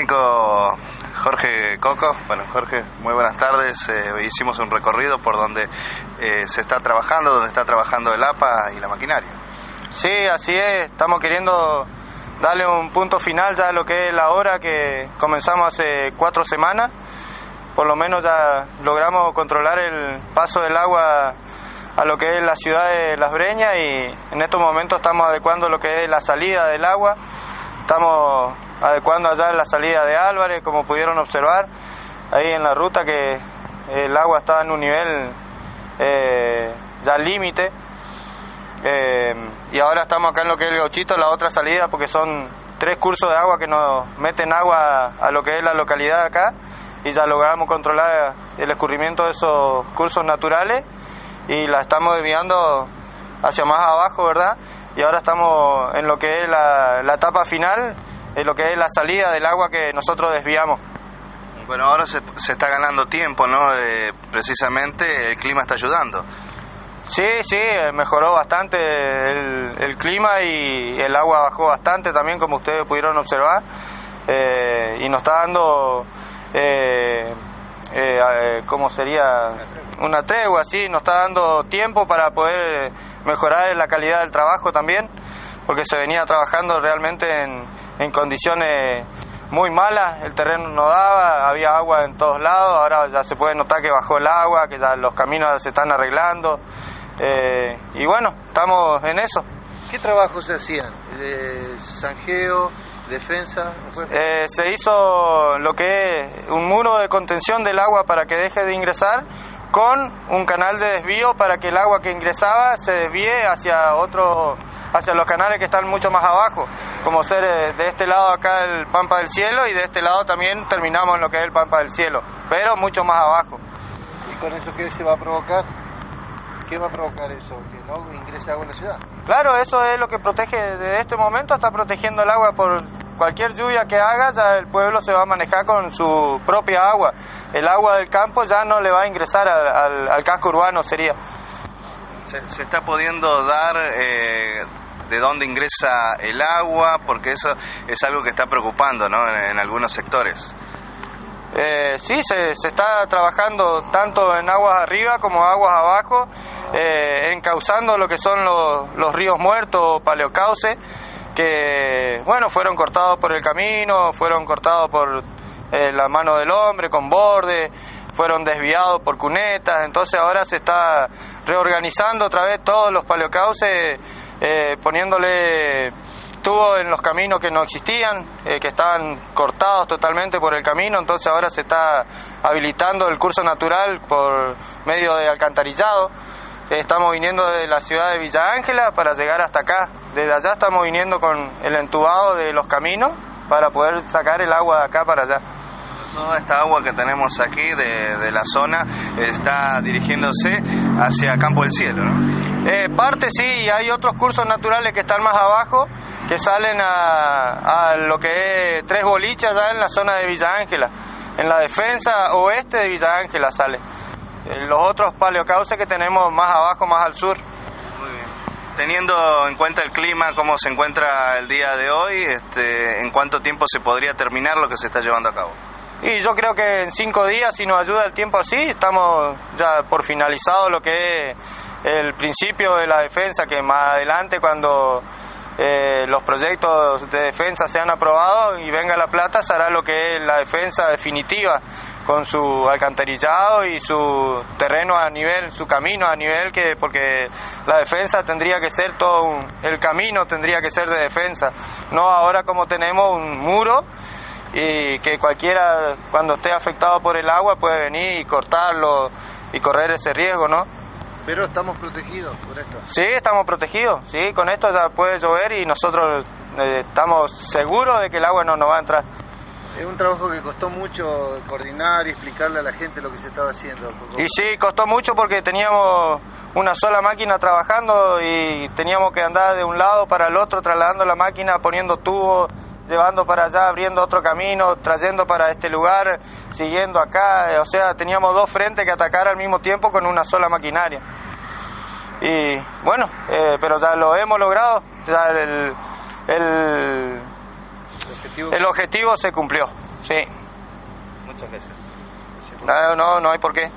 técnico Jorge Coco. Bueno, Jorge, muy buenas tardes. Eh, hicimos un recorrido por donde eh, se está trabajando, donde está trabajando el APA y la maquinaria. Sí, así es. Estamos queriendo darle un punto final ya a lo que es la obra que comenzamos hace cuatro semanas. Por lo menos ya logramos controlar el paso del agua a lo que es la ciudad de Las Breñas y en estos momentos estamos adecuando lo que es la salida del agua. Estamos adecuando allá la salida de Álvarez, como pudieron observar, ahí en la ruta que el agua está en un nivel eh, ya límite. Eh, y ahora estamos acá en lo que es el gauchito, la otra salida, porque son tres cursos de agua que nos meten agua a lo que es la localidad acá y ya logramos controlar el escurrimiento de esos cursos naturales y la estamos desviando hacia más abajo, ¿verdad? Y ahora estamos en lo que es la, la etapa final, en lo que es la salida del agua que nosotros desviamos. Bueno, ahora se, se está ganando tiempo, ¿no? Eh, precisamente el clima está ayudando. Sí, sí, mejoró bastante el, el, clima y el agua bajó bastante también, como ustedes pudieron observar, eh, y nos está dando, eh, eh, ¿cómo sería? Una tregua, sí, nos está dando tiempo para poder mejorar la calidad del trabajo también, porque se venía trabajando realmente en, en condiciones muy malas, el terreno no daba, había agua en todos lados, ahora ya se puede notar que bajó el agua, que ya los caminos se están arreglando. Eh, y bueno, estamos en eso. ¿Qué trabajos se hacían? Eh, ¿Sanjeo? ¿Defensa? Eh, se hizo lo que es un muro de contención del agua para que deje de ingresar con un canal de desvío para que el agua que ingresaba se desvíe hacia otro hacia los canales que están mucho más abajo, como ser eh, de este lado acá el Pampa del Cielo y de este lado también terminamos en lo que es el Pampa del Cielo, pero mucho más abajo. ¿Y con eso qué se va a provocar? ¿Qué va a provocar eso? ¿Que no ingrese agua en la ciudad? Claro, eso es lo que protege, desde este momento está protegiendo el agua por cualquier lluvia que haga, ya el pueblo se va a manejar con su propia agua. El agua del campo ya no le va a ingresar al, al, al casco urbano, sería. Se, está pudiendo dar eh, de dónde ingresa el agua, porque eso es algo que está preocupando ¿no? en, en algunos sectores. Eh, sí, se, se, está trabajando tanto en aguas arriba como aguas abajo, eh, encauzando lo que son los, los ríos muertos o paleocauces, que bueno, fueron cortados por el camino, fueron cortados por eh, la mano del hombre con borde, fueron desviados por cunetas, entonces ahora se está reorganizando otra vez todos los paleocauces, eh, poniéndole tubos en los caminos que no existían, eh, que estaban cortados totalmente por el camino, entonces ahora se está habilitando el curso natural por medio de alcantarillado. Estamos viniendo de la ciudad de Villa Ángela para llegar hasta acá. Desde allá estamos viniendo con el entubado de los caminos para poder sacar el agua de acá para allá. Toda esta agua que tenemos aquí de, de la zona está dirigiéndose hacia Campo del Cielo, ¿no? Eh, parte sí, y hay otros cursos naturales que están más abajo, que salen a, a lo que es tres bolichas ya en la zona de Villa Ángela. En la defensa oeste de Villa Ángela sale. Eh, los otros paleocauces que tenemos más abajo, más al sur. Muy bien. Teniendo en cuenta el clima, cómo se encuentra el día de hoy, este, ¿en cuánto tiempo se podría terminar lo que se está llevando a cabo? Y yo creo que en cinco días, si nos ayuda el tiempo así, estamos ya por finalizado lo que es el principio de la defensa, que más adelante cuando eh, los proyectos de defensa sean aprobados y venga la plata, se hará lo que es la defensa definitiva con su alcantarillado y su terreno a nivel, su camino a nivel que porque la defensa tendría que ser todo un, el camino tendría que ser de defensa, no ahora como tenemos un muro y que cualquiera cuando esté afectado por el agua puede venir y cortarlo y correr ese riesgo, ¿no? Pero estamos protegidos por esto. Sí, estamos protegidos, sí, con esto ya puede llover y nosotros eh, estamos seguros de que el agua no nos va a entrar. Es un trabajo que costó mucho coordinar y explicarle a la gente lo que se estaba haciendo. Y sí, costó mucho porque teníamos una sola máquina trabajando y teníamos que andar de un lado para el otro trasladando la máquina, poniendo tubos, llevando para allá, abriendo otro camino, trayendo para este lugar, siguiendo acá. O sea, teníamos dos frentes que atacar al mismo tiempo con una sola maquinaria. Y bueno, eh, pero ya lo hemos logrado. Ya el, objetivo, el objetivo se cumplió. Sí. Muchas gracias. No, no, no hay por qué.